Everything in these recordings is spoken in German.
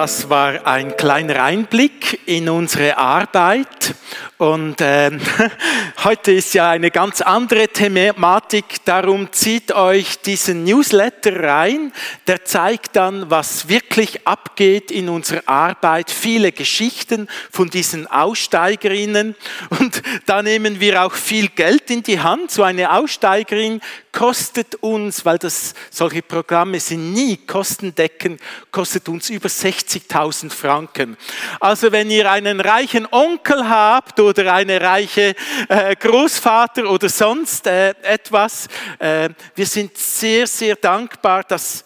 Das war ein kleiner Einblick in unsere Arbeit. Und äh, heute ist ja eine ganz andere Thematik, darum zieht euch diesen Newsletter rein, der zeigt dann, was wirklich abgeht in unserer Arbeit, viele Geschichten von diesen Aussteigerinnen. Und da nehmen wir auch viel Geld in die Hand. So eine Aussteigerin kostet uns, weil das, solche Programme sind nie kostendeckend, kostet uns über 60.000 Franken. Also wenn ihr einen reichen Onkel habt oder eine reiche äh, Großvater oder sonst äh, etwas, äh, wir sind sehr, sehr dankbar, dass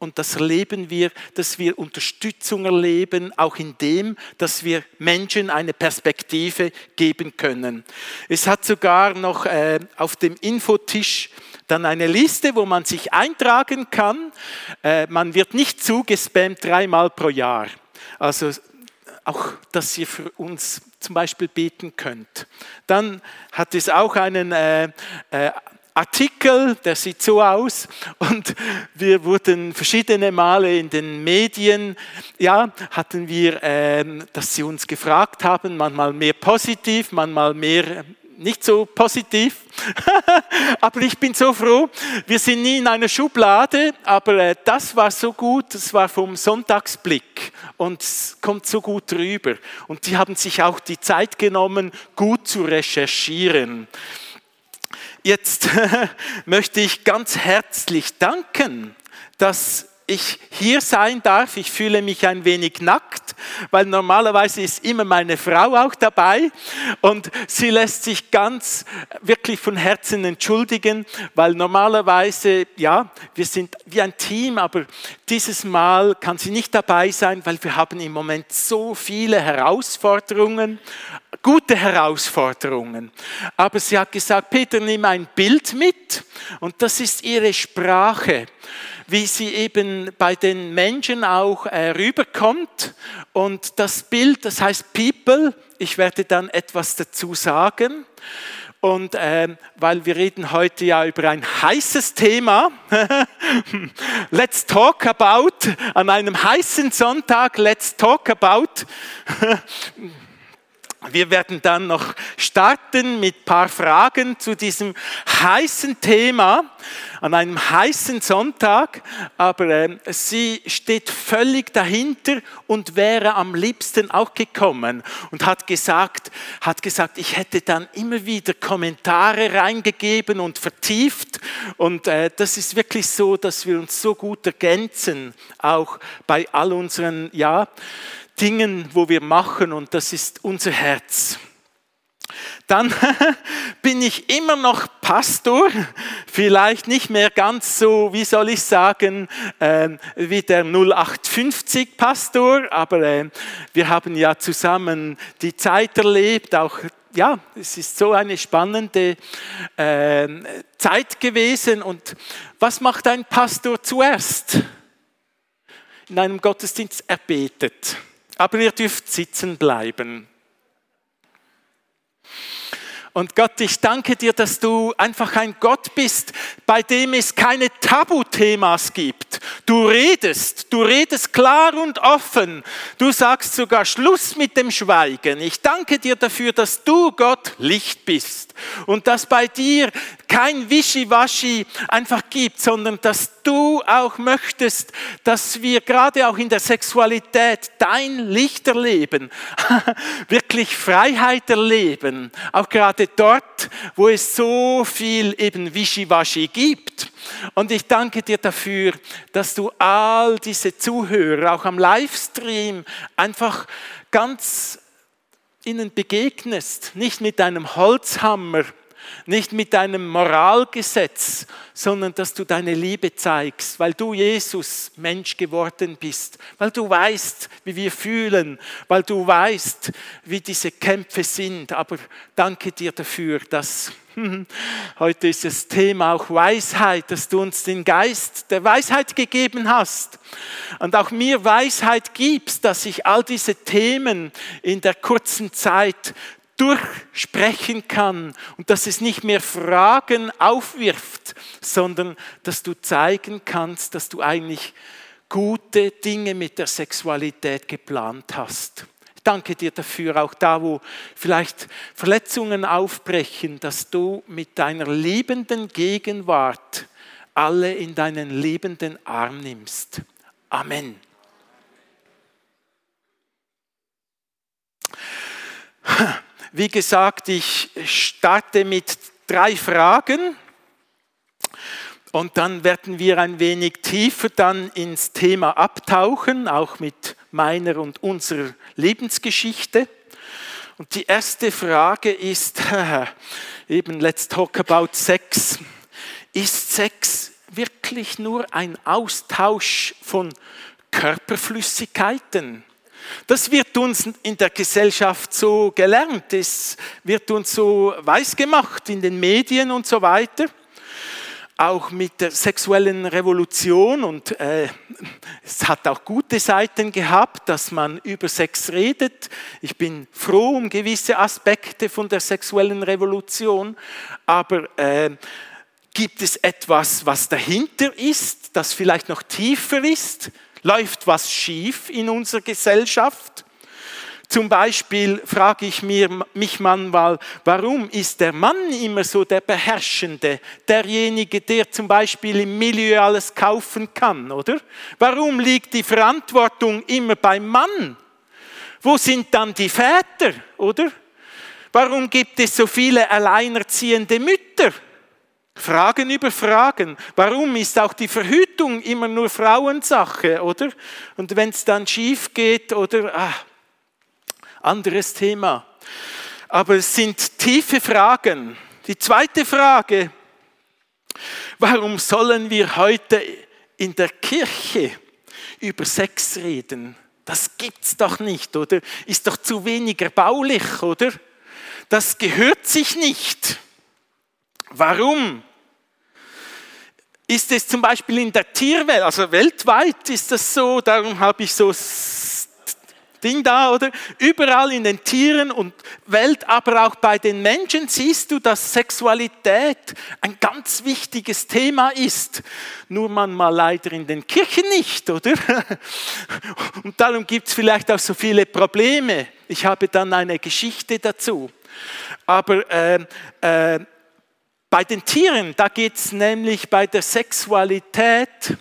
und das erleben wir, dass wir Unterstützung erleben, auch in dem, dass wir Menschen eine Perspektive geben können. Es hat sogar noch äh, auf dem Infotisch dann eine Liste, wo man sich eintragen kann. Äh, man wird nicht zugespammt dreimal pro Jahr. Also auch, dass ihr für uns zum Beispiel beten könnt. Dann hat es auch einen äh, äh, Artikel, der sieht so aus und wir wurden verschiedene Male in den Medien, ja, hatten wir, äh, dass sie uns gefragt haben, manchmal mehr positiv, manchmal mehr nicht so positiv, aber ich bin so froh. Wir sind nie in einer Schublade, aber äh, das war so gut, das war vom Sonntagsblick und kommt so gut rüber. Und die haben sich auch die Zeit genommen, gut zu recherchieren. Jetzt möchte ich ganz herzlich danken, dass ich hier sein darf. Ich fühle mich ein wenig nackt, weil normalerweise ist immer meine Frau auch dabei und sie lässt sich ganz wirklich von Herzen entschuldigen, weil normalerweise, ja, wir sind wie ein Team, aber dieses Mal kann sie nicht dabei sein, weil wir haben im Moment so viele Herausforderungen, gute Herausforderungen. Aber sie hat gesagt, Peter, nimm ein Bild mit und das ist ihre Sprache wie sie eben bei den Menschen auch äh, rüberkommt. Und das Bild, das heißt People, ich werde dann etwas dazu sagen. Und äh, weil wir reden heute ja über ein heißes Thema, let's talk about, an einem heißen Sonntag, let's talk about. Wir werden dann noch starten mit ein paar Fragen zu diesem heißen Thema an einem heißen Sonntag, aber äh, sie steht völlig dahinter und wäre am liebsten auch gekommen und hat gesagt, hat gesagt, ich hätte dann immer wieder Kommentare reingegeben und vertieft. Und äh, das ist wirklich so, dass wir uns so gut ergänzen, auch bei all unseren, ja, Dingen, wo wir machen und das ist unser Herz. Dann bin ich immer noch Pastor, vielleicht nicht mehr ganz so, wie soll ich sagen, äh, wie der 0850 Pastor, aber äh, wir haben ja zusammen die Zeit erlebt, auch ja, es ist so eine spannende äh, Zeit gewesen. Und was macht ein Pastor zuerst? In einem Gottesdienst er betet aber ihr dürft sitzen bleiben. Und Gott, ich danke dir, dass du einfach ein Gott bist, bei dem es keine Tabuthemas gibt. Du redest, du redest klar und offen. Du sagst sogar Schluss mit dem Schweigen. Ich danke dir dafür, dass du Gott Licht bist und dass bei dir kein Wischiwaschi einfach gibt, sondern dass du auch möchtest, dass wir gerade auch in der Sexualität dein Licht erleben, wirklich Freiheit erleben, auch gerade dort, wo es so viel eben Wischiwaschi gibt. Und ich danke dir dafür, dass du all diese Zuhörer auch am Livestream einfach ganz ihnen begegnest, nicht mit einem Holzhammer, nicht mit einem Moralgesetz, sondern dass du deine Liebe zeigst, weil du Jesus Mensch geworden bist, weil du weißt, wie wir fühlen, weil du weißt, wie diese Kämpfe sind. Aber danke dir dafür, dass Heute ist das Thema auch Weisheit, dass du uns den Geist der Weisheit gegeben hast und auch mir Weisheit gibst, dass ich all diese Themen in der kurzen Zeit durchsprechen kann und dass es nicht mehr Fragen aufwirft, sondern dass du zeigen kannst, dass du eigentlich gute Dinge mit der Sexualität geplant hast. Ich danke dir dafür, auch da, wo vielleicht Verletzungen aufbrechen, dass du mit deiner liebenden Gegenwart alle in deinen liebenden Arm nimmst. Amen. Wie gesagt, ich starte mit drei Fragen und dann werden wir ein wenig tiefer dann ins Thema abtauchen, auch mit meiner und unserer Lebensgeschichte. Und die erste Frage ist, eben let's talk about Sex. Ist Sex wirklich nur ein Austausch von Körperflüssigkeiten? Das wird uns in der Gesellschaft so gelernt, es wird uns so weisgemacht in den Medien und so weiter. Auch mit der sexuellen Revolution und äh, es hat auch gute Seiten gehabt, dass man über Sex redet. Ich bin froh um gewisse Aspekte von der sexuellen Revolution, aber äh, gibt es etwas, was dahinter ist, das vielleicht noch tiefer ist? Läuft was schief in unserer Gesellschaft? Zum Beispiel frage ich mich manchmal, warum ist der Mann immer so der Beherrschende, derjenige, der zum Beispiel im Milieu alles kaufen kann, oder? Warum liegt die Verantwortung immer beim Mann? Wo sind dann die Väter, oder? Warum gibt es so viele alleinerziehende Mütter? Fragen über Fragen. Warum ist auch die Verhütung immer nur Frauensache, oder? Und wenn es dann schief geht, oder? Ah, anderes Thema. Aber es sind tiefe Fragen. Die zweite Frage, warum sollen wir heute in der Kirche über Sex reden? Das gibt's doch nicht, oder? Ist doch zu wenig erbaulich, oder? Das gehört sich nicht. Warum? Ist es zum Beispiel in der Tierwelt, also weltweit ist das so, darum habe ich so Ding da, oder? Überall in den Tieren und Welt, aber auch bei den Menschen siehst du, dass Sexualität ein ganz wichtiges Thema ist. Nur manchmal leider in den Kirchen nicht, oder? Und darum gibt es vielleicht auch so viele Probleme. Ich habe dann eine Geschichte dazu. Aber äh, äh, bei den Tieren, da geht es nämlich bei der Sexualität,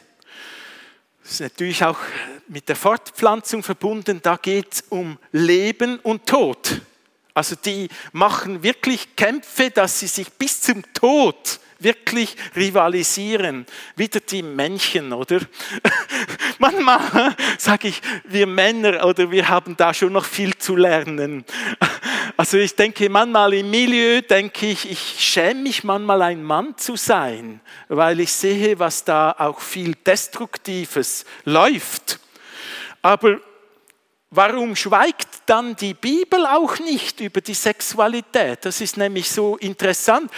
das ist natürlich auch mit der Fortpflanzung verbunden, da geht es um Leben und Tod. Also die machen wirklich Kämpfe, dass sie sich bis zum Tod wirklich rivalisieren. Wieder die Männchen, oder? Manchmal sage ich, wir Männer oder wir haben da schon noch viel zu lernen. Also ich denke manchmal im Milieu, denke ich, ich schäme mich manchmal ein Mann zu sein, weil ich sehe, was da auch viel Destruktives läuft. Aber Warum schweigt dann die Bibel auch nicht über die Sexualität? Das ist nämlich so interessant.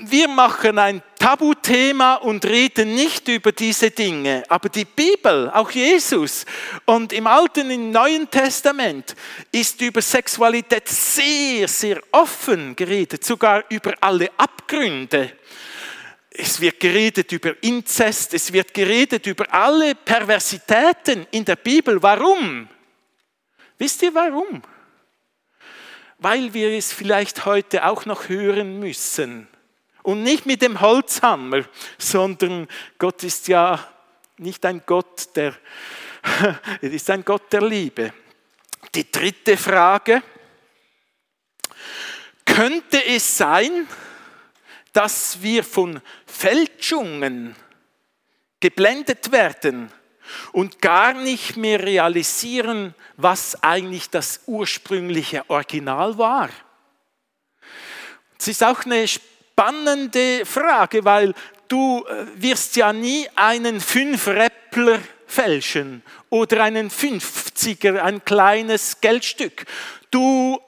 Wir machen ein Tabuthema und reden nicht über diese Dinge. Aber die Bibel, auch Jesus und im Alten und Neuen Testament ist über Sexualität sehr, sehr offen geredet, sogar über alle Abgründe. Es wird geredet über Inzest, es wird geredet über alle Perversitäten in der Bibel. Warum? Wisst ihr warum? Weil wir es vielleicht heute auch noch hören müssen. Und nicht mit dem Holzhammer, sondern Gott ist ja nicht ein Gott der, er ist ein Gott der Liebe. Die dritte Frage, könnte es sein, dass wir von Fälschungen geblendet werden und gar nicht mehr realisieren, was eigentlich das ursprüngliche Original war. Es ist auch eine spannende Frage, weil du äh, wirst ja nie einen Fünf-Räppler fälschen oder einen 50er, ein kleines Geldstück. Du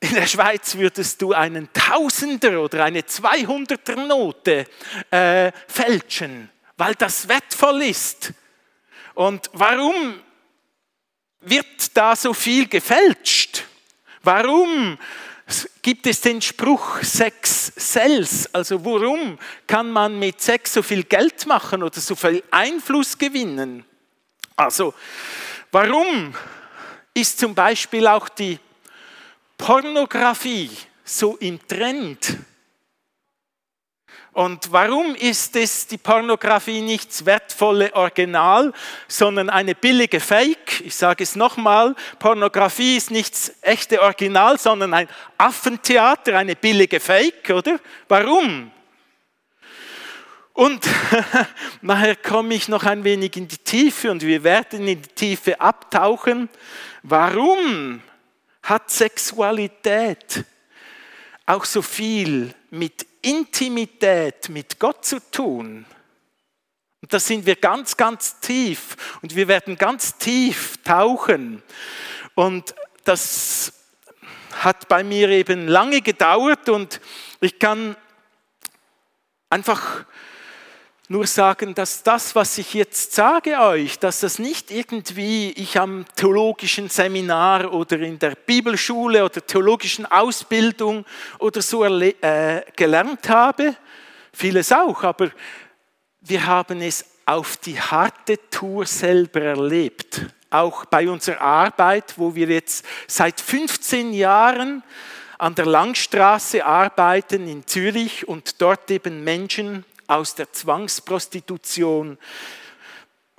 in der Schweiz würdest du einen Tausender oder eine 200er Note äh, fälschen, weil das wertvoll ist. Und warum wird da so viel gefälscht? Warum gibt es den Spruch Sex sells? Also warum kann man mit Sex so viel Geld machen oder so viel Einfluss gewinnen? Also warum ist zum Beispiel auch die Pornografie so im Trend? Und warum ist es die Pornografie nichts wertvolle Original, sondern eine billige Fake? Ich sage es nochmal, Pornografie ist nichts echte Original, sondern ein Affentheater, eine billige Fake, oder? Warum? Und nachher komme ich noch ein wenig in die Tiefe und wir werden in die Tiefe abtauchen. Warum hat Sexualität auch so viel mit Intimität mit Gott zu tun. Und da sind wir ganz, ganz tief und wir werden ganz tief tauchen. Und das hat bei mir eben lange gedauert und ich kann einfach nur sagen, dass das, was ich jetzt sage euch, dass das nicht irgendwie ich am theologischen Seminar oder in der Bibelschule oder theologischen Ausbildung oder so äh, gelernt habe, vieles auch, aber wir haben es auf die harte Tour selber erlebt. Auch bei unserer Arbeit, wo wir jetzt seit 15 Jahren an der Langstraße arbeiten in Zürich und dort eben Menschen aus der Zwangsprostitution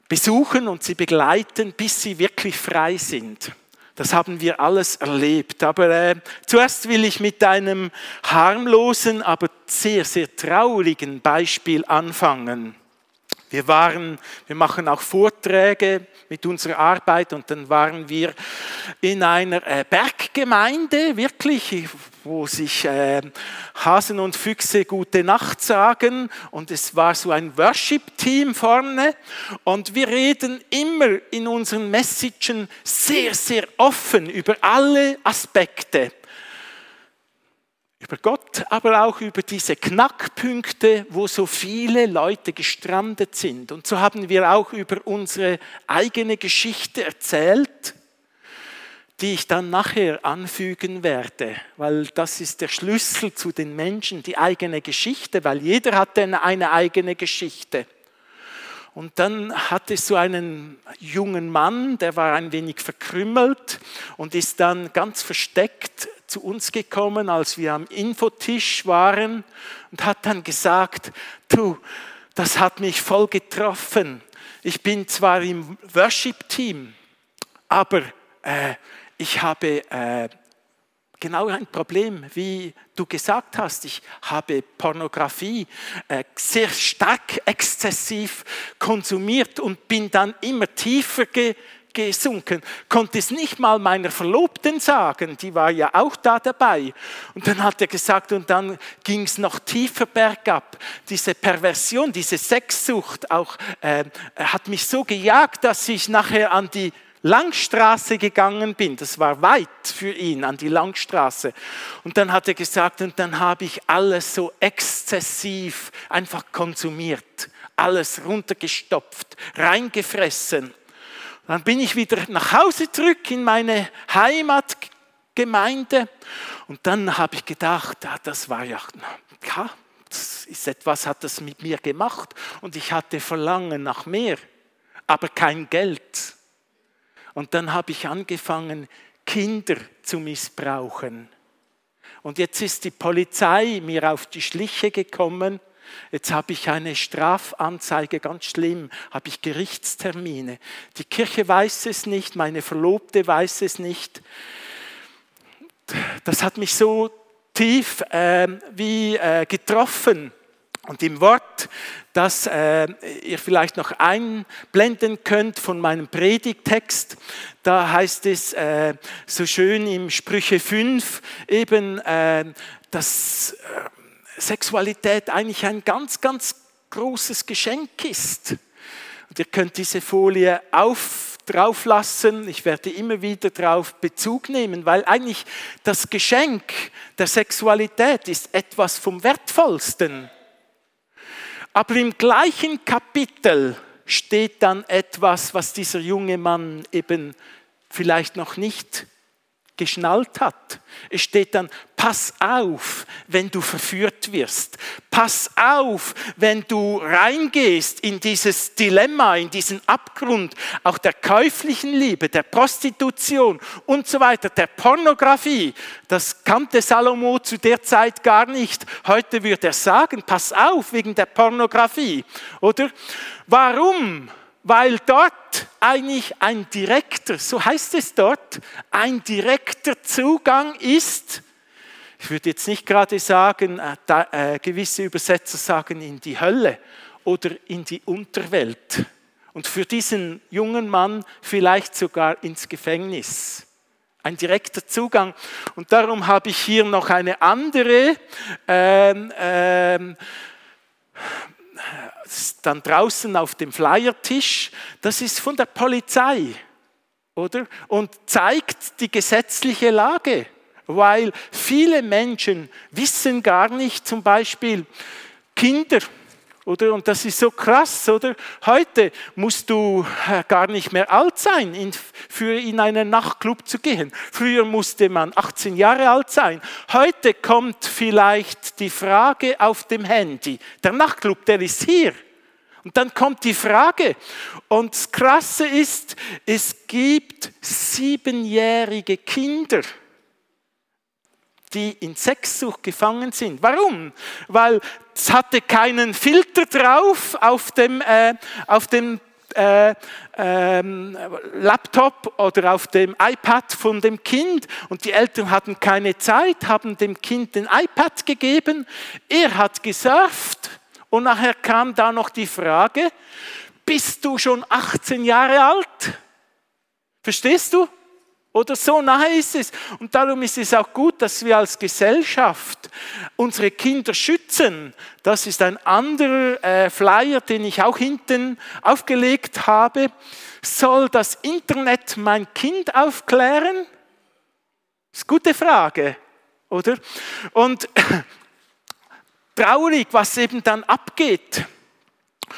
besuchen und sie begleiten, bis sie wirklich frei sind. Das haben wir alles erlebt. Aber äh, zuerst will ich mit einem harmlosen, aber sehr, sehr traurigen Beispiel anfangen. Wir waren, wir machen auch Vorträge mit unserer Arbeit und dann waren wir in einer äh, Berggemeinde, wirklich, wo sich äh, Hasen und Füchse gute Nacht sagen. Und es war so ein Worship-Team vorne. Und wir reden immer in unseren Messagen sehr, sehr offen über alle Aspekte. Über Gott, aber auch über diese Knackpunkte, wo so viele Leute gestrandet sind. Und so haben wir auch über unsere eigene Geschichte erzählt, die ich dann nachher anfügen werde, weil das ist der Schlüssel zu den Menschen, die eigene Geschichte, weil jeder hat eine eigene Geschichte. Und dann hatte es so einen jungen Mann, der war ein wenig verkrümmelt und ist dann ganz versteckt zu uns gekommen, als wir am Infotisch waren und hat dann gesagt, du, das hat mich voll getroffen. Ich bin zwar im Worship-Team, aber äh, ich habe äh, genau ein Problem, wie du gesagt hast. Ich habe Pornografie äh, sehr stark exzessiv konsumiert und bin dann immer tiefer ge gesunken, konnte es nicht mal meiner Verlobten sagen, die war ja auch da dabei. Und dann hat er gesagt, und dann ging es noch tiefer bergab. Diese Perversion, diese Sexsucht auch, äh, hat mich so gejagt, dass ich nachher an die Langstraße gegangen bin. Das war weit für ihn, an die Langstraße. Und dann hat er gesagt, und dann habe ich alles so exzessiv einfach konsumiert, alles runtergestopft, reingefressen. Dann bin ich wieder nach Hause zurück in meine Heimatgemeinde und dann habe ich gedacht, ah, das war ja, ja, das ist etwas, hat das mit mir gemacht und ich hatte Verlangen nach mehr, aber kein Geld. Und dann habe ich angefangen, Kinder zu missbrauchen. Und jetzt ist die Polizei mir auf die Schliche gekommen Jetzt habe ich eine Strafanzeige, ganz schlimm, habe ich Gerichtstermine. Die Kirche weiß es nicht, meine Verlobte weiß es nicht. Das hat mich so tief äh, wie äh, getroffen. Und im Wort, das äh, ihr vielleicht noch einblenden könnt von meinem Predigtext, da heißt es äh, so schön im Sprüche 5 eben, äh, dass äh, Sexualität eigentlich ein ganz, ganz großes Geschenk ist. Und ihr könnt diese Folie auf drauf lassen. Ich werde immer wieder darauf Bezug nehmen, weil eigentlich das Geschenk der Sexualität ist etwas vom Wertvollsten. Aber im gleichen Kapitel steht dann etwas, was dieser junge Mann eben vielleicht noch nicht geschnallt hat. Es steht dann, pass auf, wenn du verführt wirst. Pass auf, wenn du reingehst in dieses Dilemma, in diesen Abgrund, auch der käuflichen Liebe, der Prostitution und so weiter, der Pornografie. Das kannte Salomo zu der Zeit gar nicht. Heute würde er sagen, pass auf wegen der Pornografie. Oder? Warum? Weil dort eigentlich ein direkter, so heißt es dort, ein direkter Zugang ist. Ich würde jetzt nicht gerade sagen, äh, äh, gewisse Übersetzer sagen in die Hölle oder in die Unterwelt. Und für diesen jungen Mann vielleicht sogar ins Gefängnis. Ein direkter Zugang. Und darum habe ich hier noch eine andere ähm, ähm, dann draußen auf dem Flyertisch, das ist von der Polizei, oder? Und zeigt die gesetzliche Lage, weil viele Menschen wissen gar nicht, zum Beispiel Kinder, oder? Und das ist so krass, oder? Heute musst du äh, gar nicht mehr alt sein, in, für in einen Nachtclub zu gehen. Früher musste man 18 Jahre alt sein. Heute kommt vielleicht die Frage auf dem Handy. Der Nachtclub, der ist hier. Und dann kommt die Frage. Und das Krasse ist, es gibt siebenjährige Kinder die in Sexsucht gefangen sind. Warum? Weil es hatte keinen Filter drauf auf dem, äh, auf dem äh, ähm, Laptop oder auf dem iPad von dem Kind und die Eltern hatten keine Zeit, haben dem Kind den iPad gegeben. Er hat gesurft und nachher kam da noch die Frage, bist du schon 18 Jahre alt? Verstehst du? Oder so nahe ist es. Und darum ist es auch gut, dass wir als Gesellschaft unsere Kinder schützen. Das ist ein anderer äh, Flyer, den ich auch hinten aufgelegt habe. Soll das Internet mein Kind aufklären? Das ist eine gute Frage, oder? Und traurig, was eben dann abgeht.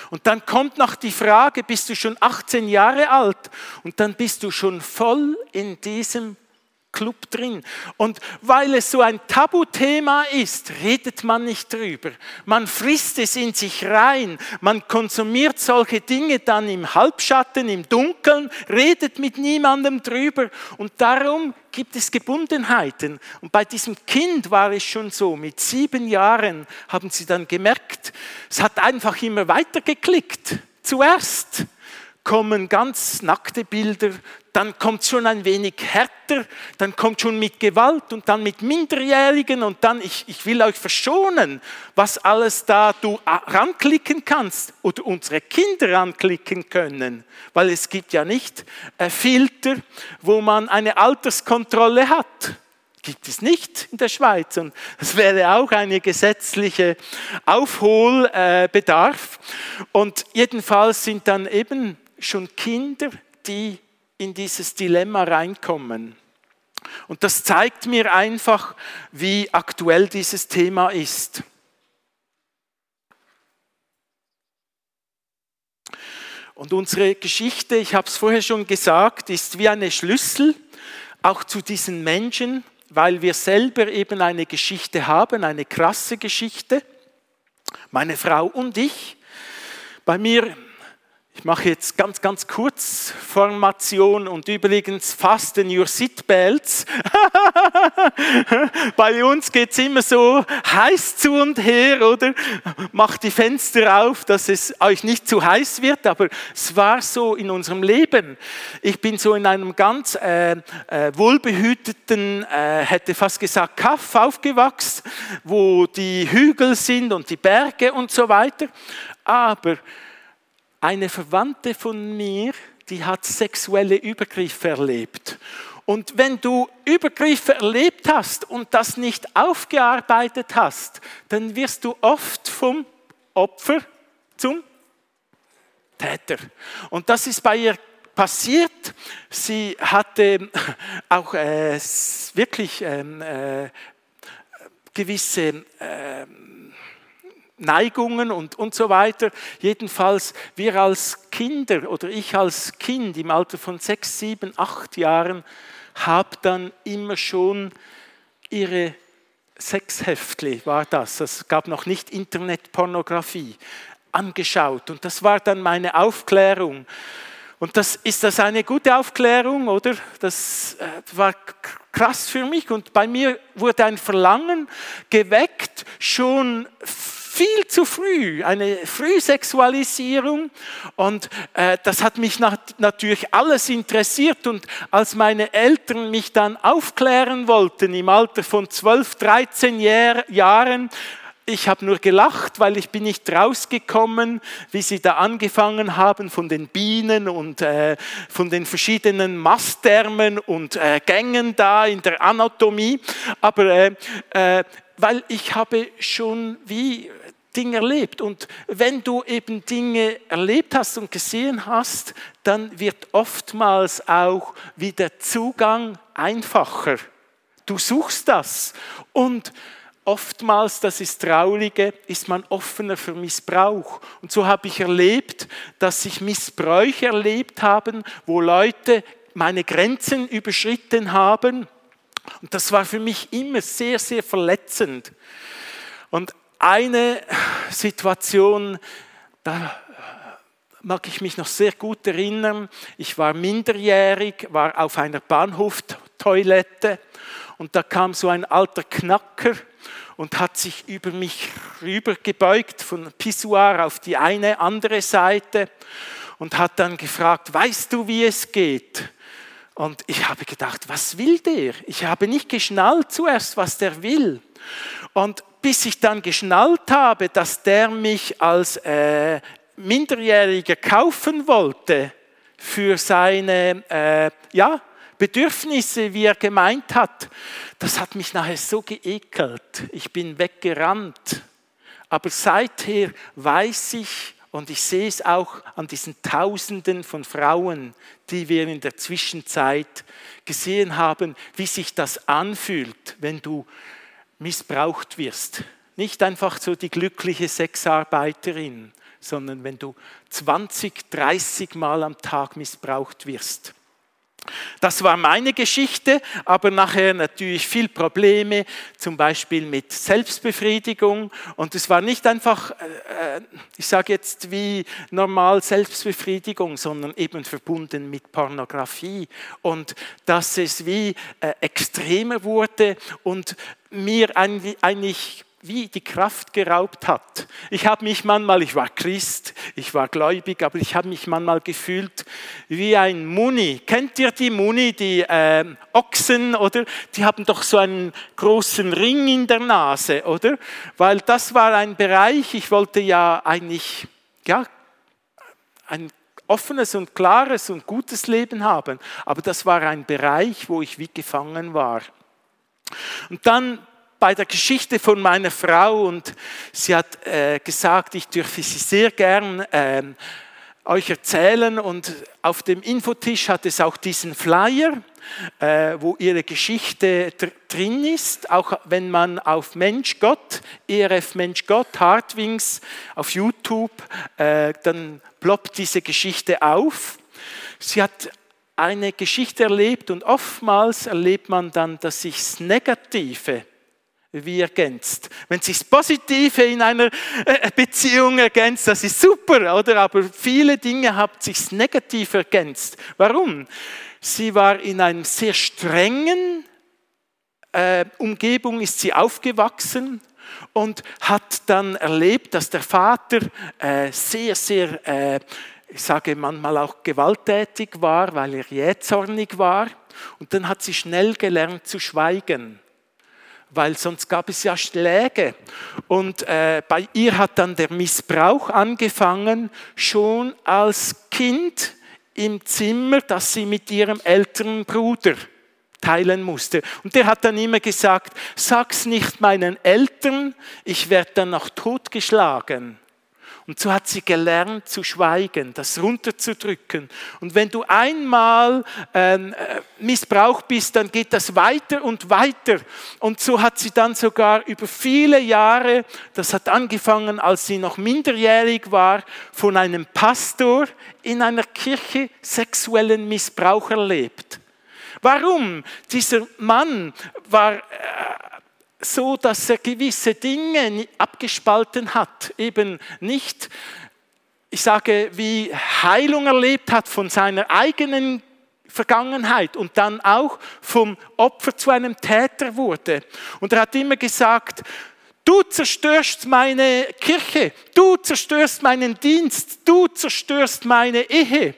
Und dann kommt noch die Frage, bist du schon 18 Jahre alt? Und dann bist du schon voll in diesem Club drin. Und weil es so ein Tabuthema ist, redet man nicht drüber. Man frisst es in sich rein. Man konsumiert solche Dinge dann im Halbschatten, im Dunkeln, redet mit niemandem drüber. Und darum gibt es Gebundenheiten. Und bei diesem Kind war es schon so. Mit sieben Jahren haben sie dann gemerkt, es hat einfach immer weiter geklickt. Zuerst kommen ganz nackte Bilder, dann kommt schon ein wenig härter, dann kommt schon mit Gewalt und dann mit Minderjährigen und dann, ich, ich will euch verschonen, was alles da du ranklicken kannst oder unsere Kinder ranklicken können, weil es gibt ja nicht äh, Filter, wo man eine Alterskontrolle hat. Gibt es nicht in der Schweiz und das wäre auch eine gesetzliche Aufholbedarf. Und jedenfalls sind dann eben schon Kinder, die in dieses Dilemma reinkommen. Und das zeigt mir einfach, wie aktuell dieses Thema ist. Und unsere Geschichte, ich habe es vorher schon gesagt, ist wie eine Schlüssel auch zu diesen Menschen, weil wir selber eben eine Geschichte haben, eine krasse Geschichte. Meine Frau und ich. Bei mir ich mache jetzt ganz, ganz kurz Formation und übrigens fasten your seatbelts. Bei uns geht es immer so heiß zu und her, oder? Macht die Fenster auf, dass es euch nicht zu heiß wird, aber es war so in unserem Leben. Ich bin so in einem ganz äh, äh, wohlbehüteten, äh, hätte fast gesagt, Kaff aufgewachsen, wo die Hügel sind und die Berge und so weiter. Aber eine Verwandte von mir, die hat sexuelle Übergriffe erlebt. Und wenn du Übergriffe erlebt hast und das nicht aufgearbeitet hast, dann wirst du oft vom Opfer zum Täter. Und das ist bei ihr passiert? Sie hatte auch äh, wirklich ähm, äh, gewisse äh, Neigungen und, und so weiter. Jedenfalls wir als Kinder oder ich als Kind im Alter von sechs, sieben, acht Jahren habe dann immer schon ihre Sexheftli, war das, es gab noch nicht Internetpornografie, angeschaut. Und das war dann meine Aufklärung. Und das, ist das eine gute Aufklärung, oder? Das äh, war krass für mich. Und bei mir wurde ein Verlangen geweckt, schon viel zu früh, eine Frühsexualisierung. Und äh, das hat mich nat natürlich alles interessiert. Und als meine Eltern mich dann aufklären wollten im Alter von 12, 13 Jahr Jahren, ich habe nur gelacht, weil ich bin nicht rausgekommen, wie sie da angefangen haben von den Bienen und äh, von den verschiedenen Mastärmen und äh, Gängen da in der Anatomie. Aber äh, äh weil ich habe schon wie Dinge erlebt. Und wenn du eben Dinge erlebt hast und gesehen hast, dann wird oftmals auch wie der Zugang einfacher. Du suchst das. Und oftmals, das ist Traurige, ist man offener für Missbrauch. Und so habe ich erlebt, dass sich Missbräuche erlebt haben, wo Leute meine Grenzen überschritten haben. Und das war für mich immer sehr, sehr verletzend. Und eine Situation, da mag ich mich noch sehr gut erinnern. Ich war minderjährig, war auf einer Bahnhoftoilette und da kam so ein alter Knacker und hat sich über mich rübergebeugt von Pissoir auf die eine andere Seite und hat dann gefragt, weißt du, wie es geht? Und ich habe gedacht, was will der? Ich habe nicht geschnallt zuerst, was der will. Und bis ich dann geschnallt habe, dass der mich als äh, Minderjähriger kaufen wollte für seine äh, ja, Bedürfnisse, wie er gemeint hat, das hat mich nachher so geekelt. Ich bin weggerannt. Aber seither weiß ich, und ich sehe es auch an diesen Tausenden von Frauen, die wir in der Zwischenzeit gesehen haben, wie sich das anfühlt, wenn du missbraucht wirst. Nicht einfach so die glückliche Sexarbeiterin, sondern wenn du 20, 30 Mal am Tag missbraucht wirst. Das war meine Geschichte, aber nachher natürlich viel Probleme, zum Beispiel mit Selbstbefriedigung. Und es war nicht einfach, äh, äh, ich sage jetzt wie normal Selbstbefriedigung, sondern eben verbunden mit Pornografie. Und dass es wie äh, extremer wurde und mir eigentlich wie die Kraft geraubt hat. Ich habe mich manchmal, ich war Christ, ich war gläubig, aber ich habe mich manchmal gefühlt wie ein Muni. Kennt ihr die Muni, die äh, Ochsen, oder? Die haben doch so einen großen Ring in der Nase, oder? Weil das war ein Bereich, ich wollte ja eigentlich, ja, ein offenes und klares und gutes Leben haben, aber das war ein Bereich, wo ich wie gefangen war. Und dann bei der Geschichte von meiner Frau und sie hat äh, gesagt, ich dürfe sie sehr gern äh, euch erzählen und auf dem Infotisch hat es auch diesen Flyer, äh, wo ihre Geschichte drin ist, auch wenn man auf Mensch Gott, ERF Mensch Gott, Hardwings auf YouTube, äh, dann ploppt diese Geschichte auf. Sie hat eine Geschichte erlebt und oftmals erlebt man dann, dass sich das Negative wie ergänzt. Wenn sich das Positive in einer äh, Beziehung ergänzt, das ist super, oder? Aber viele Dinge haben sich negativ ergänzt. Warum? Sie war in einem sehr strengen äh, Umgebung, ist sie aufgewachsen und hat dann erlebt, dass der Vater äh, sehr, sehr, äh, ich sage manchmal auch gewalttätig war, weil er jähzornig war. Und dann hat sie schnell gelernt zu schweigen weil sonst gab es ja Schläge. Und äh, bei ihr hat dann der Missbrauch angefangen, schon als Kind im Zimmer, das sie mit ihrem älteren Bruder teilen musste. Und der hat dann immer gesagt, sag's nicht meinen Eltern, ich werde dann noch totgeschlagen. Und so hat sie gelernt zu schweigen, das runterzudrücken. Und wenn du einmal ähm, äh, missbraucht bist, dann geht das weiter und weiter. Und so hat sie dann sogar über viele Jahre, das hat angefangen, als sie noch minderjährig war, von einem Pastor in einer Kirche sexuellen Missbrauch erlebt. Warum? Dieser Mann war äh, so, dass er gewisse Dinge abgespalten hat, eben nicht, ich sage, wie Heilung erlebt hat von seiner eigenen Vergangenheit und dann auch vom Opfer zu einem Täter wurde. Und er hat immer gesagt, du zerstörst meine Kirche, du zerstörst meinen Dienst, du zerstörst meine Ehe.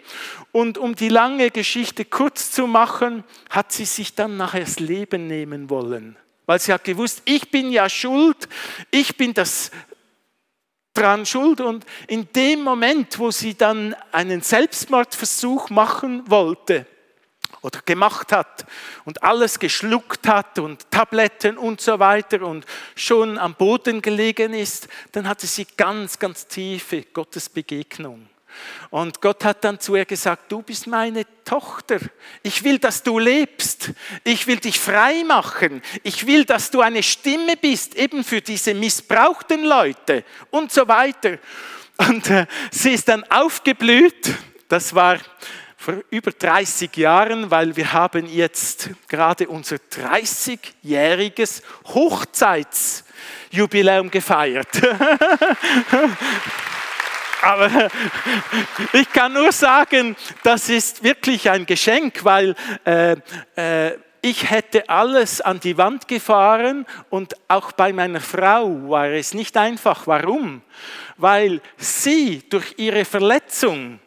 Und um die lange Geschichte kurz zu machen, hat sie sich dann nachher das Leben nehmen wollen. Weil sie hat gewusst, ich bin ja schuld, ich bin das dran schuld. Und in dem Moment, wo sie dann einen Selbstmordversuch machen wollte, oder gemacht hat und alles geschluckt hat und Tabletten und so weiter und schon am Boden gelegen ist, dann hatte sie ganz, ganz tiefe Gottesbegegnung. Und Gott hat dann zu ihr gesagt, du bist meine Tochter. Ich will, dass du lebst. Ich will dich frei machen. Ich will, dass du eine Stimme bist, eben für diese missbrauchten Leute und so weiter. Und äh, sie ist dann aufgeblüht. Das war vor über 30 Jahren, weil wir haben jetzt gerade unser 30-jähriges Hochzeitsjubiläum gefeiert. Aber ich kann nur sagen, das ist wirklich ein Geschenk, weil äh, äh, ich hätte alles an die Wand gefahren und auch bei meiner Frau war es nicht einfach. Warum? Weil sie durch ihre Verletzung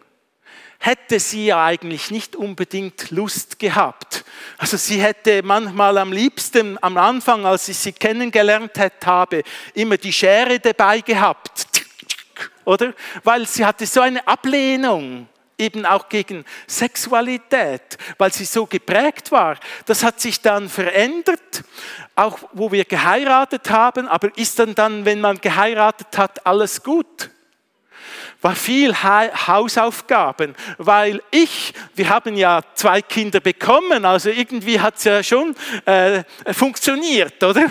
hätte sie ja eigentlich nicht unbedingt Lust gehabt. Also sie hätte manchmal am liebsten am Anfang, als ich sie kennengelernt habe, immer die Schere dabei gehabt oder? Weil sie hatte so eine Ablehnung eben auch gegen Sexualität, weil sie so geprägt war. Das hat sich dann verändert, auch wo wir geheiratet haben, aber ist dann dann, wenn man geheiratet hat, alles gut? War viel Hausaufgaben, weil ich, wir haben ja zwei Kinder bekommen, also irgendwie hat es ja schon äh, funktioniert, oder?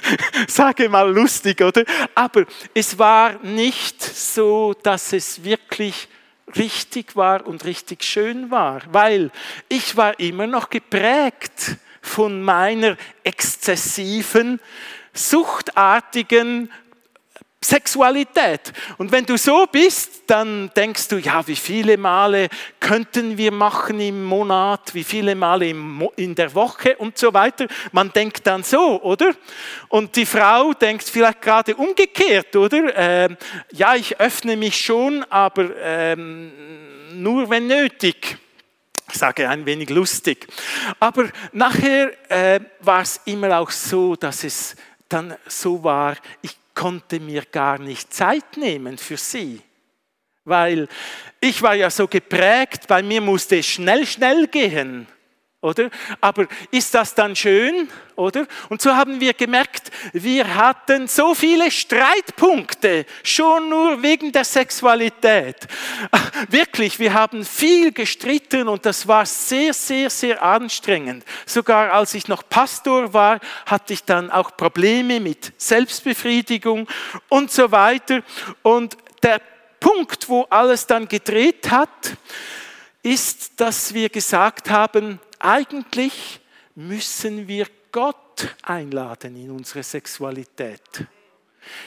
Sage mal lustig, oder? Aber es war nicht so, dass es wirklich richtig war und richtig schön war, weil ich war immer noch geprägt von meiner exzessiven, suchtartigen Sexualität. Und wenn du so bist, dann denkst du, ja, wie viele Male könnten wir machen im Monat, wie viele Male in der Woche und so weiter. Man denkt dann so, oder? Und die Frau denkt vielleicht gerade umgekehrt, oder? Ähm, ja, ich öffne mich schon, aber ähm, nur wenn nötig. Ich sage ein wenig lustig. Aber nachher äh, war es immer auch so, dass es dann so war, ich konnte mir gar nicht Zeit nehmen für sie, weil ich war ja so geprägt, bei mir musste es schnell, schnell gehen oder? Aber ist das dann schön, oder? Und so haben wir gemerkt, wir hatten so viele Streitpunkte, schon nur wegen der Sexualität. Wirklich, wir haben viel gestritten und das war sehr, sehr, sehr anstrengend. Sogar als ich noch Pastor war, hatte ich dann auch Probleme mit Selbstbefriedigung und so weiter. Und der Punkt, wo alles dann gedreht hat, ist, dass wir gesagt haben, eigentlich müssen wir Gott einladen in unsere Sexualität.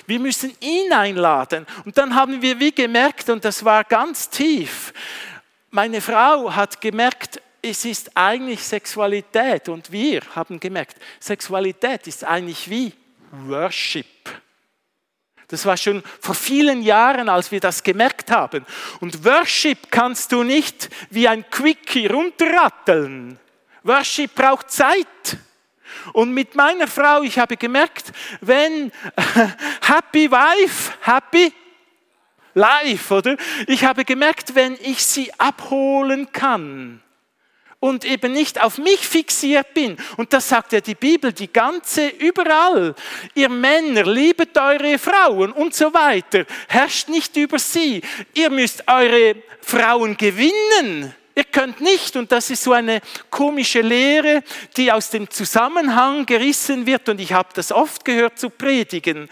Wir müssen ihn einladen. Und dann haben wir wie gemerkt, und das war ganz tief, meine Frau hat gemerkt, es ist eigentlich Sexualität. Und wir haben gemerkt, Sexualität ist eigentlich wie Worship. Das war schon vor vielen Jahren, als wir das gemerkt haben. Und Worship kannst du nicht wie ein Quickie runterratteln. Worship braucht Zeit. Und mit meiner Frau, ich habe gemerkt, wenn Happy Wife, Happy Life, oder? Ich habe gemerkt, wenn ich sie abholen kann und eben nicht auf mich fixiert bin. Und das sagt ja die Bibel, die ganze, überall. Ihr Männer, liebet eure Frauen und so weiter. Herrscht nicht über sie. Ihr müsst eure Frauen gewinnen. Ihr könnt nicht, und das ist so eine komische Lehre, die aus dem Zusammenhang gerissen wird, und ich habe das oft gehört zu predigen,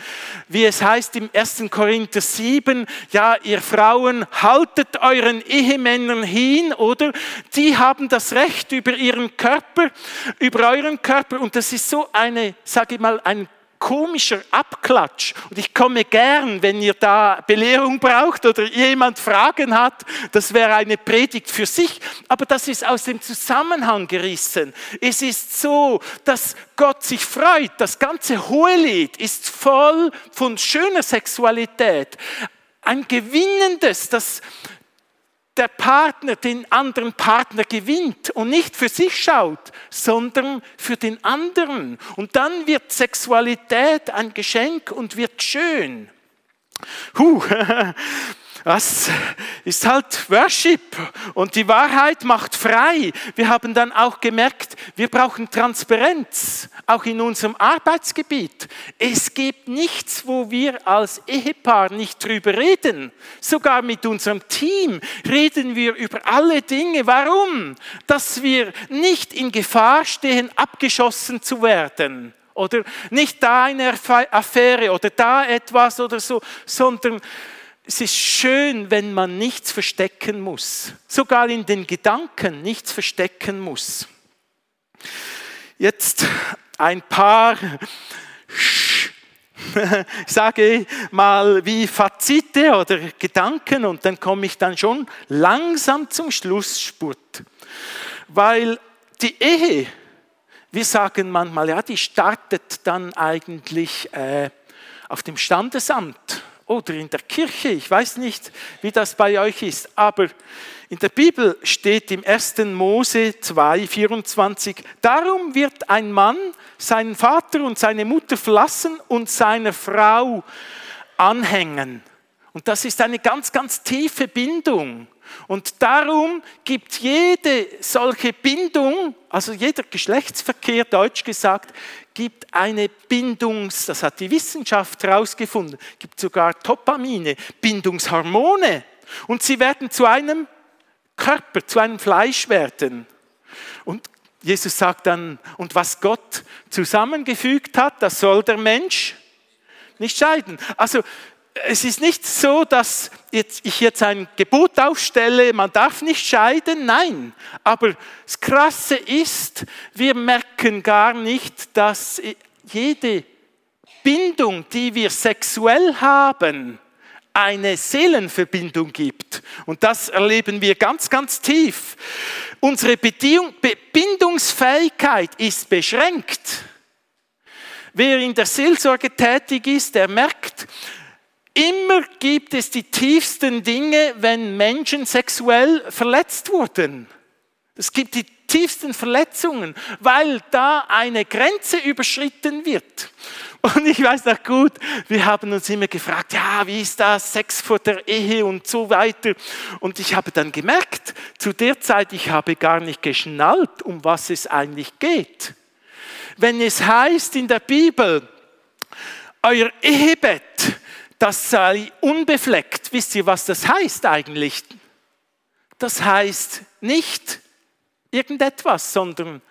wie es heißt im 1. Korinther 7, ja, ihr Frauen, haltet euren Ehemännern hin, oder? Die haben das Recht über ihren Körper, über euren Körper, und das ist so eine, sage ich mal, ein komischer Abklatsch. Und ich komme gern, wenn ihr da Belehrung braucht oder jemand Fragen hat. Das wäre eine Predigt für sich. Aber das ist aus dem Zusammenhang gerissen. Es ist so, dass Gott sich freut. Das ganze Hohelied ist voll von schöner Sexualität. Ein gewinnendes, das der Partner den anderen Partner gewinnt und nicht für sich schaut, sondern für den anderen. Und dann wird Sexualität ein Geschenk und wird schön. Huh, Das ist halt Worship und die Wahrheit macht frei. Wir haben dann auch gemerkt, wir brauchen Transparenz, auch in unserem Arbeitsgebiet. Es gibt nichts, wo wir als Ehepaar nicht drüber reden. Sogar mit unserem Team reden wir über alle Dinge. Warum? Dass wir nicht in Gefahr stehen, abgeschossen zu werden oder nicht da eine Affäre oder da etwas oder so, sondern es ist schön, wenn man nichts verstecken muss, sogar in den Gedanken nichts verstecken muss. Jetzt ein paar, sage mal, wie Fazite oder Gedanken und dann komme ich dann schon langsam zum Schlussspurt. Weil die Ehe, wir sagen manchmal, ja, die startet dann eigentlich äh, auf dem Standesamt oder in der Kirche. Ich weiß nicht, wie das bei euch ist, aber in der Bibel steht im 1. Mose 2, 24, darum wird ein Mann seinen Vater und seine Mutter verlassen und seiner Frau anhängen. Und das ist eine ganz, ganz tiefe Bindung. Und darum gibt jede solche Bindung, also jeder Geschlechtsverkehr, deutsch gesagt, gibt eine Bindungs, das hat die Wissenschaft herausgefunden, gibt sogar Dopamine, Bindungshormone. Und sie werden zu einem Körper, zu einem Fleisch werden. Und Jesus sagt dann, und was Gott zusammengefügt hat, das soll der Mensch nicht scheiden. Also es ist nicht so, dass ich jetzt ein Gebot aufstelle, man darf nicht scheiden, nein. Aber das Krasse ist, wir merken gar nicht, dass jede Bindung, die wir sexuell haben, eine Seelenverbindung gibt. Und das erleben wir ganz, ganz tief. Unsere Bindungsfähigkeit ist beschränkt. Wer in der Seelsorge tätig ist, der merkt, Immer gibt es die tiefsten Dinge, wenn Menschen sexuell verletzt wurden. Es gibt die tiefsten Verletzungen, weil da eine Grenze überschritten wird. Und ich weiß noch gut, wir haben uns immer gefragt, ja, wie ist das, Sex vor der Ehe und so weiter. Und ich habe dann gemerkt, zu der Zeit, ich habe gar nicht geschnallt, um was es eigentlich geht. Wenn es heißt in der Bibel, euer Ehebett das sei unbefleckt. Wisst ihr, was das heißt eigentlich? Das heißt nicht irgendetwas, sondern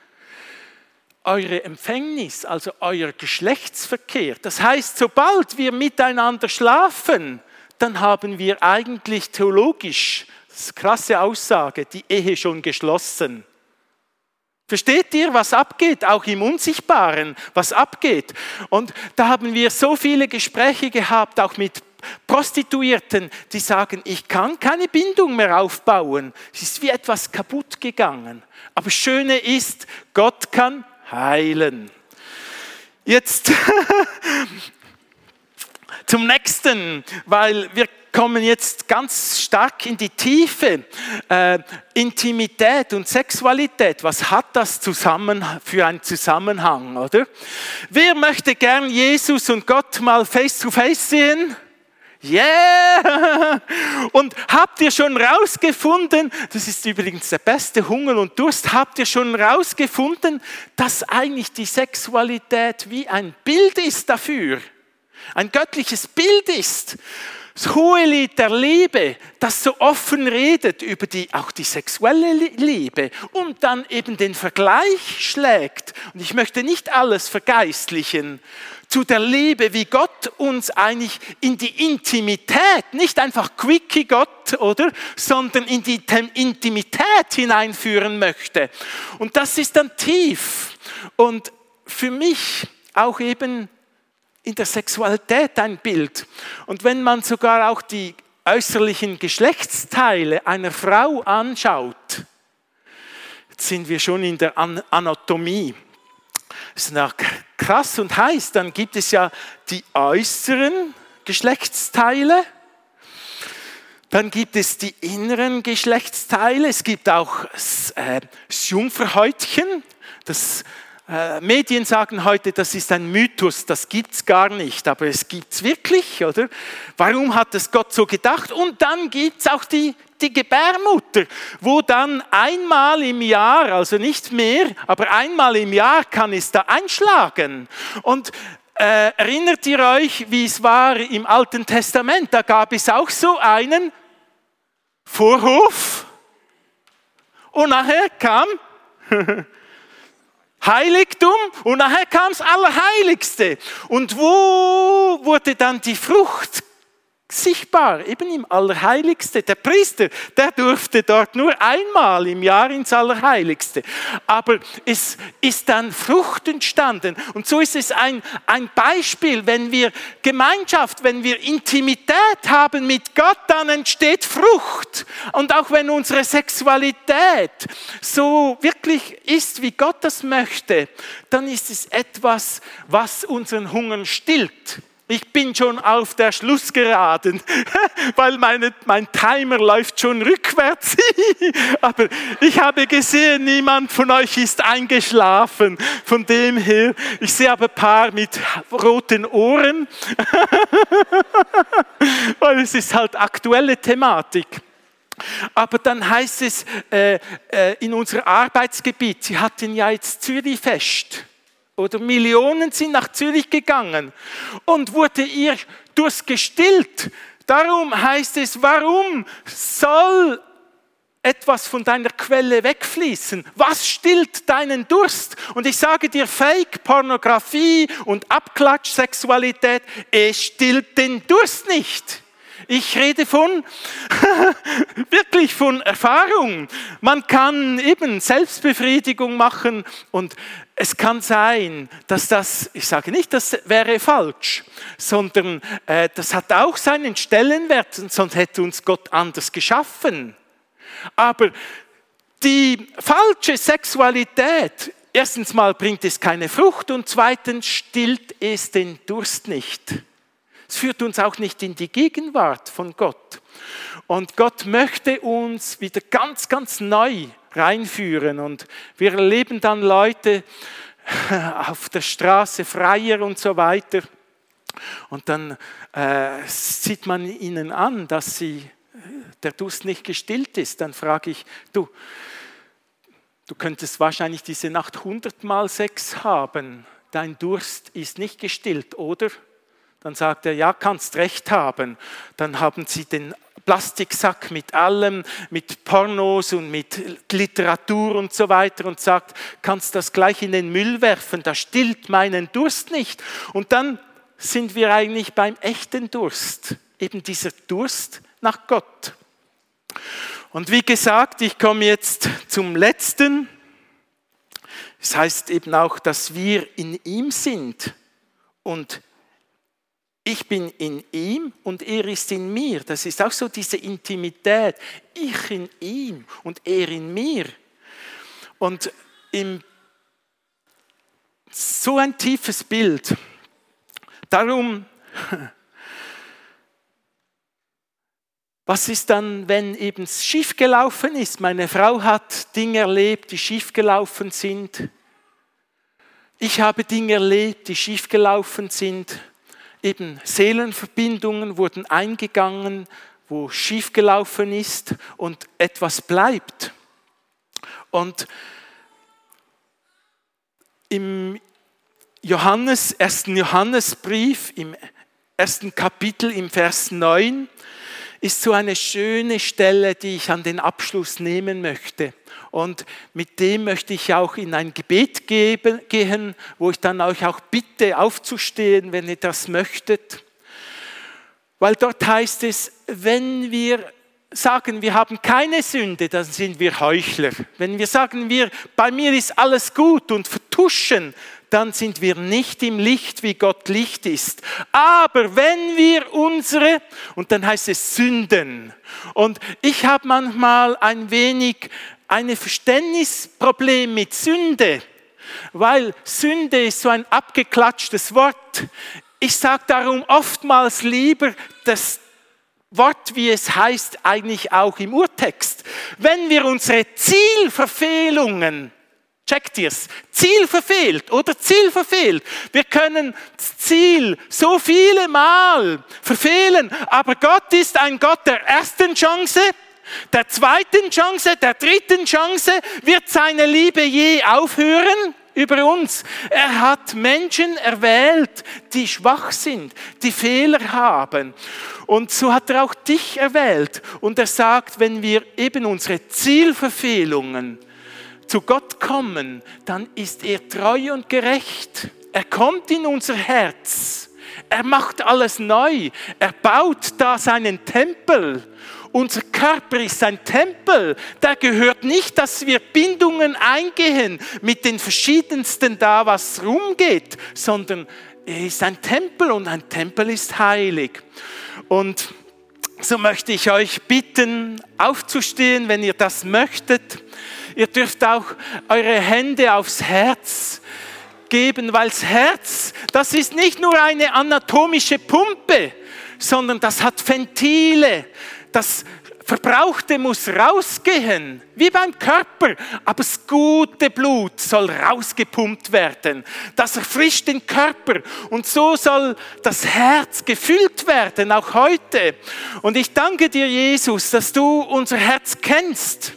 eure Empfängnis, also euer Geschlechtsverkehr. Das heißt, sobald wir miteinander schlafen, dann haben wir eigentlich theologisch, das ist eine krasse Aussage, die Ehe schon geschlossen. Versteht ihr, was abgeht, auch im Unsichtbaren, was abgeht? Und da haben wir so viele Gespräche gehabt, auch mit Prostituierten, die sagen, ich kann keine Bindung mehr aufbauen. Es ist wie etwas kaputt gegangen. Aber das Schöne ist, Gott kann heilen. Jetzt zum nächsten, weil wir kommen jetzt ganz stark in die Tiefe. Äh, Intimität und Sexualität, was hat das zusammen für einen Zusammenhang, oder? Wer möchte gern Jesus und Gott mal face to face sehen? Yeah! Und habt ihr schon rausgefunden, das ist übrigens der beste Hunger und Durst, habt ihr schon rausgefunden, dass eigentlich die Sexualität wie ein Bild ist dafür? Ein göttliches Bild ist das hohe Lied der Liebe, das so offen redet über die, auch die sexuelle Liebe und dann eben den Vergleich schlägt. Und ich möchte nicht alles vergeistlichen zu der Liebe, wie Gott uns eigentlich in die Intimität, nicht einfach Quickie Gott, oder, sondern in die Intimität hineinführen möchte. Und das ist dann tief. Und für mich auch eben in der Sexualität ein Bild. Und wenn man sogar auch die äußerlichen Geschlechtsteile einer Frau anschaut, sind wir schon in der Anatomie. Das ist noch krass und heiß. Dann gibt es ja die äußeren Geschlechtsteile. Dann gibt es die inneren Geschlechtsteile. Es gibt auch das, äh, das Jungferhäutchen, das Medien sagen heute, das ist ein Mythos, das gibt es gar nicht, aber es gibt es wirklich, oder? Warum hat es Gott so gedacht? Und dann gibt es auch die, die Gebärmutter, wo dann einmal im Jahr, also nicht mehr, aber einmal im Jahr kann es da einschlagen. Und äh, erinnert ihr euch, wie es war im Alten Testament? Da gab es auch so einen Vorhof und nachher kam Heiligtum und nachher kam das Allerheiligste. Und wo wurde dann die Frucht sichtbar, eben im Allerheiligste. Der Priester, der durfte dort nur einmal im Jahr ins Allerheiligste. Aber es ist dann Frucht entstanden. Und so ist es ein, ein Beispiel, wenn wir Gemeinschaft, wenn wir Intimität haben mit Gott, dann entsteht Frucht. Und auch wenn unsere Sexualität so wirklich ist, wie Gott das möchte, dann ist es etwas, was unseren Hunger stillt. Ich bin schon auf der Schlussgeraden, weil meine, mein Timer läuft schon rückwärts. aber ich habe gesehen, niemand von euch ist eingeschlafen. Von dem her, ich sehe aber ein paar mit roten Ohren, weil es ist halt aktuelle Thematik. Aber dann heißt es äh, äh, in unser Arbeitsgebiet, sie hatten ja jetzt Zürichfest oder Millionen sind nach Zürich gegangen und wurde ihr Durst gestillt. Darum heißt es, warum soll etwas von deiner Quelle wegfließen? Was stillt deinen Durst? Und ich sage dir, Fake, Pornografie und Abklatsch-Sexualität, es stillt den Durst nicht. Ich rede von, wirklich von Erfahrung. Man kann eben Selbstbefriedigung machen und es kann sein, dass das, ich sage nicht, das wäre falsch, sondern äh, das hat auch seinen Stellenwert, sonst hätte uns Gott anders geschaffen. Aber die falsche Sexualität, erstens mal bringt es keine Frucht und zweitens stillt es den Durst nicht. Es führt uns auch nicht in die Gegenwart von Gott. Und Gott möchte uns wieder ganz, ganz neu reinführen. Und wir erleben dann Leute auf der Straße, Freier und so weiter. Und dann äh, sieht man ihnen an, dass sie, der Durst nicht gestillt ist. Dann frage ich, du, du könntest wahrscheinlich diese Nacht hundertmal Sex haben. Dein Durst ist nicht gestillt, oder? Dann sagt er, ja, kannst recht haben. Dann haben sie den Plastiksack mit allem, mit Pornos und mit Literatur und so weiter und sagt, kannst das gleich in den Müll werfen, das stillt meinen Durst nicht. Und dann sind wir eigentlich beim echten Durst, eben dieser Durst nach Gott. Und wie gesagt, ich komme jetzt zum letzten. Es heißt eben auch, dass wir in ihm sind und ich bin in ihm und er ist in mir. Das ist auch so diese Intimität. Ich in ihm und er in mir. Und im, so ein tiefes Bild. Darum, was ist dann, wenn eben schief gelaufen ist? Meine Frau hat Dinge erlebt, die schief gelaufen sind. Ich habe Dinge erlebt, die schief gelaufen sind. Eben Seelenverbindungen wurden eingegangen, wo schiefgelaufen ist und etwas bleibt. Und im Johannes, ersten Johannesbrief, im ersten Kapitel, im Vers 9, ist so eine schöne Stelle, die ich an den Abschluss nehmen möchte. Und mit dem möchte ich auch in ein Gebet gehen, wo ich dann euch auch bitte aufzustehen, wenn ihr das möchtet. Weil dort heißt es, wenn wir sagen, wir haben keine Sünde, dann sind wir Heuchler. Wenn wir sagen, wir, bei mir ist alles gut und vertuschen, dann sind wir nicht im Licht, wie Gott Licht ist. Aber wenn wir unsere, und dann heißt es Sünden, und ich habe manchmal ein wenig ein Verständnisproblem mit Sünde, weil Sünde ist so ein abgeklatschtes Wort. Ich sage darum oftmals lieber das Wort, wie es heißt, eigentlich auch im Urtext. Wenn wir unsere Zielverfehlungen Checkt ihr's? Ziel verfehlt oder Ziel verfehlt. Wir können das Ziel so viele Mal verfehlen, aber Gott ist ein Gott der ersten Chance, der zweiten Chance, der dritten Chance. Wird seine Liebe je aufhören? über uns. Er hat Menschen erwählt, die schwach sind, die Fehler haben. Und so hat er auch dich erwählt. Und er sagt, wenn wir eben unsere Zielverfehlungen zu Gott kommen, dann ist er treu und gerecht. Er kommt in unser Herz. Er macht alles neu. Er baut da seinen Tempel. Unser Körper ist ein Tempel. Da gehört nicht, dass wir Bindungen eingehen mit den verschiedensten da, was rumgeht, sondern er ist ein Tempel und ein Tempel ist heilig. Und so möchte ich euch bitten, aufzustehen, wenn ihr das möchtet. Ihr dürft auch eure Hände aufs Herz geben, weil das Herz, das ist nicht nur eine anatomische Pumpe, sondern das hat Ventile. Das Verbrauchte muss rausgehen, wie beim Körper, aber das gute Blut soll rausgepumpt werden. Das erfrischt den Körper und so soll das Herz gefüllt werden, auch heute. Und ich danke dir, Jesus, dass du unser Herz kennst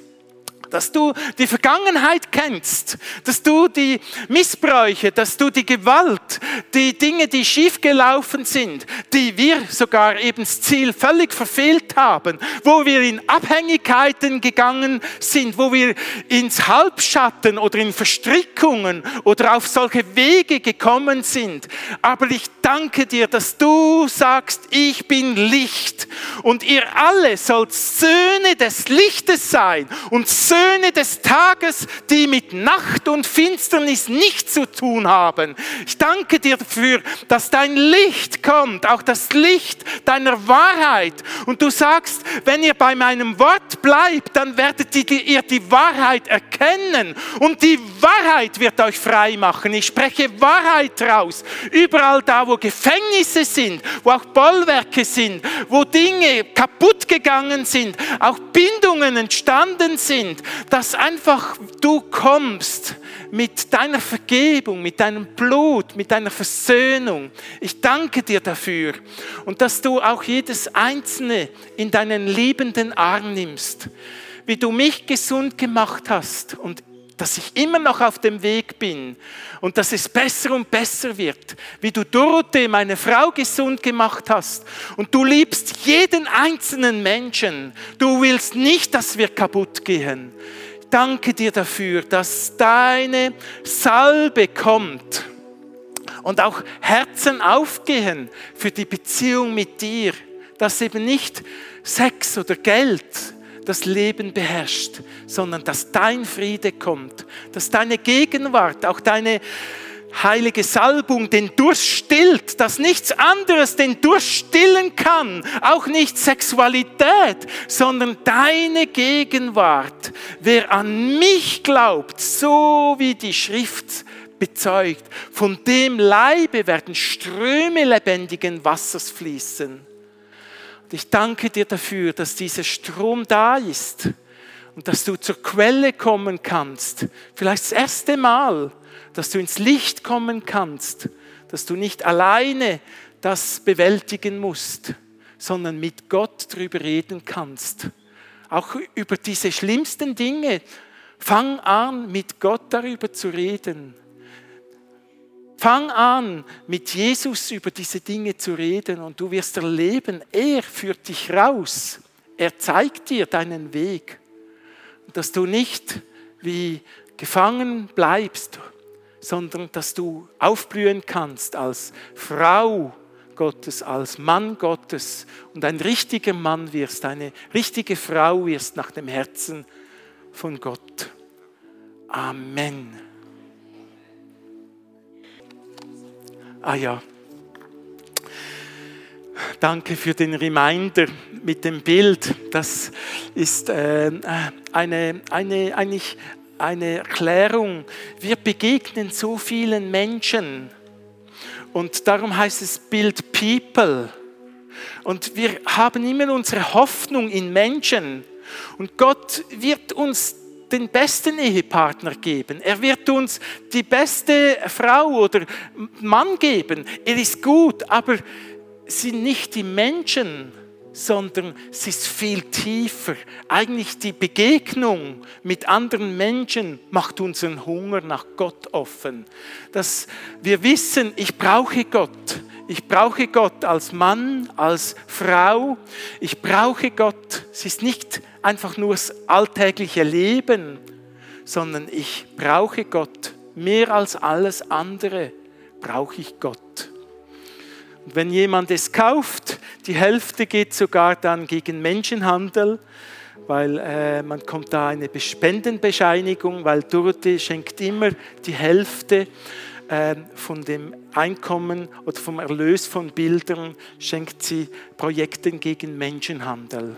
dass du die Vergangenheit kennst, dass du die Missbräuche, dass du die Gewalt, die Dinge, die schiefgelaufen sind, die wir sogar eben das Ziel völlig verfehlt haben, wo wir in Abhängigkeiten gegangen sind, wo wir ins Halbschatten oder in Verstrickungen oder auf solche Wege gekommen sind. Aber ich danke dir, dass du sagst, ich bin Licht und ihr alle sollt Söhne des Lichtes sein und Söhne des Tages, die mit Nacht und Finsternis nichts zu tun haben. Ich danke dir dafür, dass dein Licht kommt, auch das Licht deiner Wahrheit. Und du sagst, wenn ihr bei meinem Wort bleibt, dann werdet ihr die Wahrheit erkennen. Und die Wahrheit wird euch frei machen. Ich spreche Wahrheit raus. Überall da, wo Gefängnisse sind, wo auch Bollwerke sind, wo Dinge kaputt gegangen sind, auch Bindungen entstanden sind, dass einfach du kommst mit deiner Vergebung, mit deinem Blut, mit deiner Versöhnung. Ich danke dir dafür und dass du auch jedes Einzelne in deinen liebenden Arm nimmst, wie du mich gesund gemacht hast und dass ich immer noch auf dem Weg bin und dass es besser und besser wird, wie du Dorothee, meine Frau, gesund gemacht hast. Und du liebst jeden einzelnen Menschen. Du willst nicht, dass wir kaputt gehen. Danke dir dafür, dass deine Salbe kommt und auch Herzen aufgehen für die Beziehung mit dir, dass eben nicht Sex oder Geld das Leben beherrscht, sondern dass dein Friede kommt, dass deine Gegenwart, auch deine heilige Salbung den Durst stillt, dass nichts anderes den Durst stillen kann, auch nicht Sexualität, sondern deine Gegenwart. Wer an mich glaubt, so wie die Schrift bezeugt, von dem Leibe werden Ströme lebendigen Wassers fließen. Und ich danke dir dafür, dass dieser Strom da ist und dass du zur Quelle kommen kannst. Vielleicht das erste Mal, dass du ins Licht kommen kannst, dass du nicht alleine das bewältigen musst, sondern mit Gott darüber reden kannst. Auch über diese schlimmsten Dinge. Fang an, mit Gott darüber zu reden. Fang an, mit Jesus über diese Dinge zu reden und du wirst erleben, er führt dich raus. Er zeigt dir deinen Weg. Dass du nicht wie gefangen bleibst, sondern dass du aufblühen kannst als Frau Gottes, als Mann Gottes und ein richtiger Mann wirst, eine richtige Frau wirst nach dem Herzen von Gott. Amen. Ah ja. Danke für den Reminder mit dem Bild. Das ist äh, eine, eine, eigentlich eine Erklärung. Wir begegnen so vielen Menschen und darum heißt es Build People. Und wir haben immer unsere Hoffnung in Menschen. Und Gott wird uns den besten Ehepartner geben. Er wird uns die beste Frau oder Mann geben. Er ist gut, aber sind nicht die Menschen, sondern es ist viel tiefer. Eigentlich die Begegnung mit anderen Menschen macht unseren Hunger nach Gott offen. Dass wir wissen, ich brauche Gott. Ich brauche Gott als Mann, als Frau. Ich brauche Gott. Es ist nicht einfach nur das alltägliche Leben, sondern ich brauche Gott. Mehr als alles andere brauche ich Gott. Und wenn jemand es kauft, die Hälfte geht sogar dann gegen Menschenhandel, weil äh, man kommt da eine Spendenbescheinigung, weil Dorothee schenkt immer die Hälfte äh, von dem Einkommen oder vom Erlös von Bildern, schenkt sie Projekten gegen Menschenhandel.